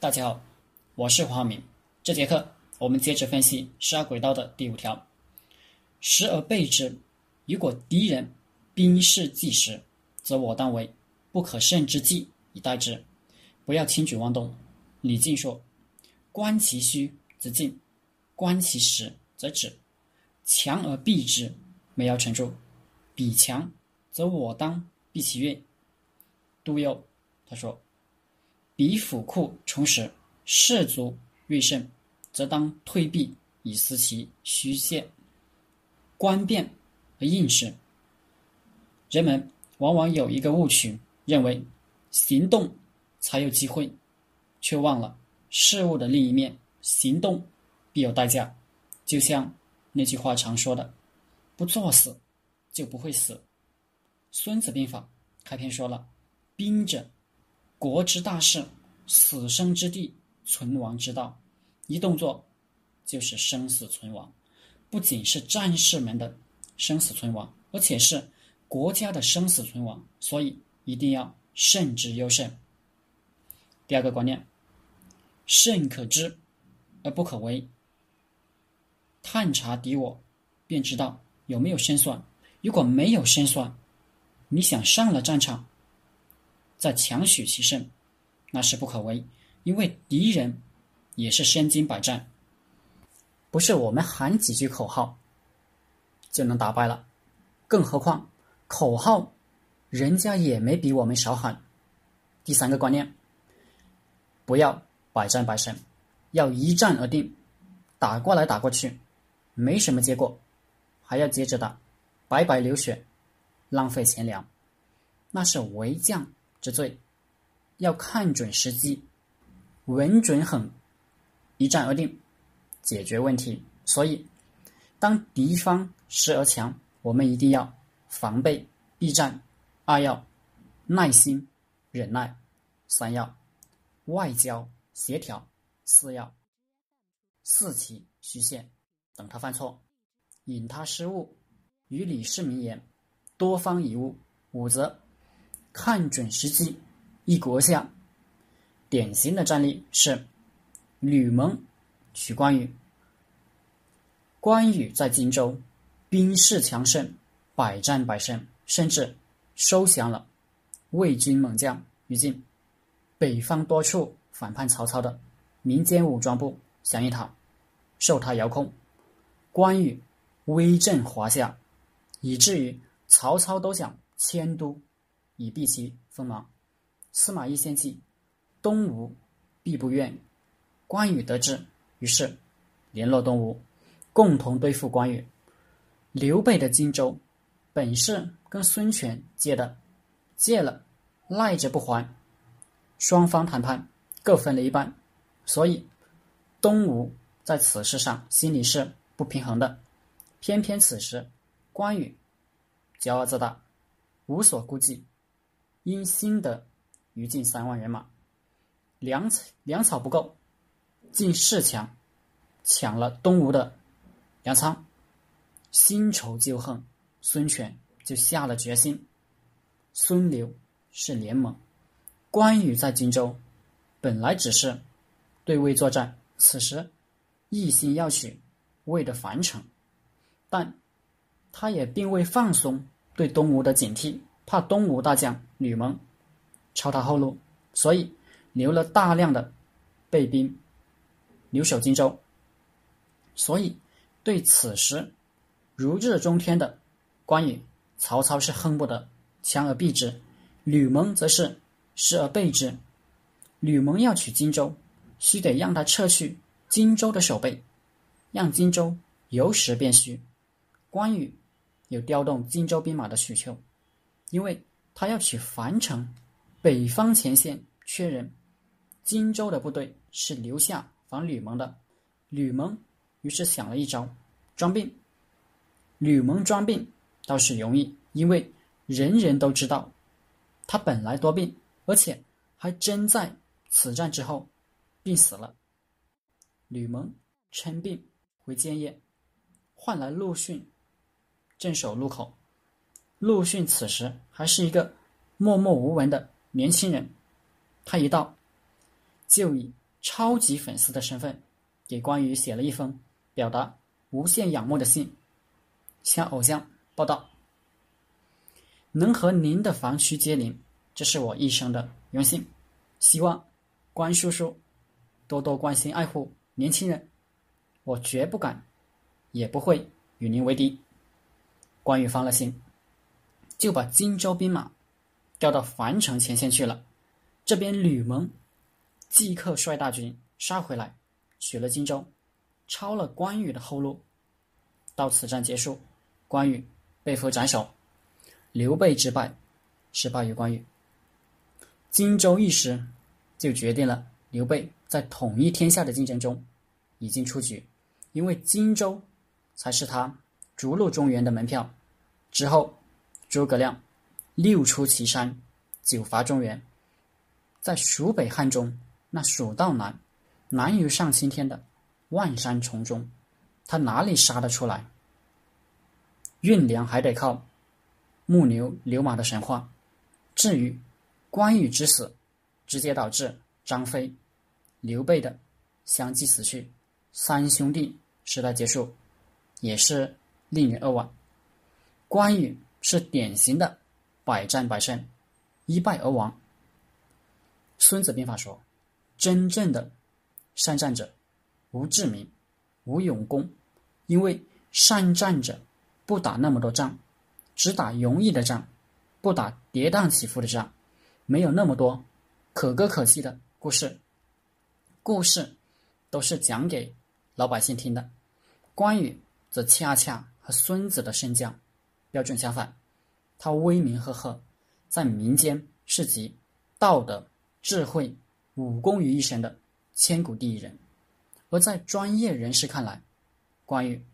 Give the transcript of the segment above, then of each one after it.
大家好，我是黄明。这节课我们接着分析十二轨道的第五条：时而备之。如果敌人兵势既时，则我当为不可胜之计以待之，不要轻举妄动。李靖说：“观其虚则进，观其实则止。强而避之，没有成住；彼强则我当避其锐。”杜佑他说。彼府库充实，士卒锐胜，则当退避以思其虚陷。观变而应时。人们往往有一个误区，认为行动才有机会，却忘了事物的另一面：行动必有代价。就像那句话常说的：“不作死，就不会死。”《孙子兵法》开篇说了：“兵者。”国之大事，死生之地，存亡之道，一动作就是生死存亡。不仅是战士们的生死存亡，而且是国家的生死存亡。所以一定要慎之又慎。第二个观念：慎可知而不可为。探查敌我，便知道有没有胜算。如果没有胜算，你想上了战场？再强取其胜，那是不可为，因为敌人也是身经百战，不是我们喊几句口号就能打败了。更何况口号，人家也没比我们少喊。第三个观念，不要百战百胜，要一战而定。打过来打过去，没什么结果，还要接着打，白白流血，浪费钱粮，那是为将。之罪，要看准时机，稳准狠，一战而定，解决问题。所以，当敌方时而强，我们一定要防备避战。二要耐心忍耐，三要外交协调，四要四其虚线，等他犯错，引他失误。与李世民言：多方以误。五则。看准时机，一国下。典型的战例是吕蒙取关羽。关羽在荆州，兵势强盛，百战百胜，甚至收降了魏军猛将于禁。北方多处反叛曹操的民间武装部响应他，受他遥控。关羽威震华夏，以至于曹操都想迁都。以避其锋芒。司马懿献计，东吴必不愿。关羽得知，于是联络东吴，共同对付关羽。刘备的荆州本是跟孙权借的，借了赖着不还，双方谈判各分了一半，所以东吴在此事上心里是不平衡的。偏偏此时关羽骄傲自大，无所顾忌。因心得于禁三万人马，粮粮草不够，进士强，抢了东吴的粮仓，新仇旧恨，孙权就下了决心。孙刘是联盟，关羽在荆州本来只是对魏作战，此时一心要取魏的樊城，但他也并未放松对东吴的警惕。怕东吴大将吕蒙抄他后路，所以留了大量的备兵留守荆州。所以对此时如日中天的关羽，曹操是恨不得强而避之；吕蒙则是失而备之。吕蒙要取荆州，须得让他撤去荆州的守备，让荆州由实变虚。关羽有调动荆州兵马的需求。因为他要取樊城，北方前线缺人，荆州的部队是留下防吕蒙的。吕蒙于是想了一招，装病。吕蒙装病倒是容易，因为人人都知道他本来多病，而且还真在此战之后病死了。吕蒙称病回建业，换来陆逊镇守路口。陆逊此时还是一个默默无闻的年轻人，他一到，就以超级粉丝的身份，给关羽写了一封表达无限仰慕的信，向偶像报道：“能和您的房区接邻，这是我一生的荣幸。希望关叔叔多多关心爱护年轻人，我绝不敢，也不会与您为敌。”关羽放了心，就把荆州兵马调到樊城前线去了。这边吕蒙即刻率大军杀回来，取了荆州，抄了关羽的后路。到此战结束，关羽被俘斩首。刘备之败是败于关羽。荆州一失，就决定了刘备在统一天下的竞争中已经出局，因为荆州才是他逐鹿中原的门票。之后，诸葛亮六出祁山，九伐中原。在蜀北汉中，那蜀道难，难于上青天的万山丛中，他哪里杀得出来？运粮还得靠木牛流马的神话。至于关羽之死，直接导致张飞、刘备的相继死去，三兄弟时代结束，也是令人扼腕。关羽是典型的百战百胜，一败而亡。孙子兵法说：“真正的善战者，无智明，无勇功，因为善战者不打那么多仗，只打容易的仗，不打跌宕起伏的仗，没有那么多可歌可泣的故事。故事都是讲给老百姓听的。关羽则恰恰和孙子的胜将。”标准相反，他威名赫赫，在民间是集道德、智慧、武功于一身的千古第一人；而在专业人士看来，关羽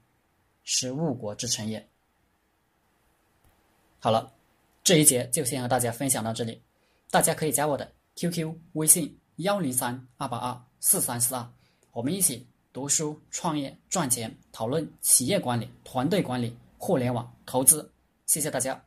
是误国之臣也。好了，这一节就先和大家分享到这里，大家可以加我的 QQ 微信幺零三二八二四三四二，我们一起读书、创业、赚钱，讨论企业管理、团队管理。互联网投资，谢谢大家。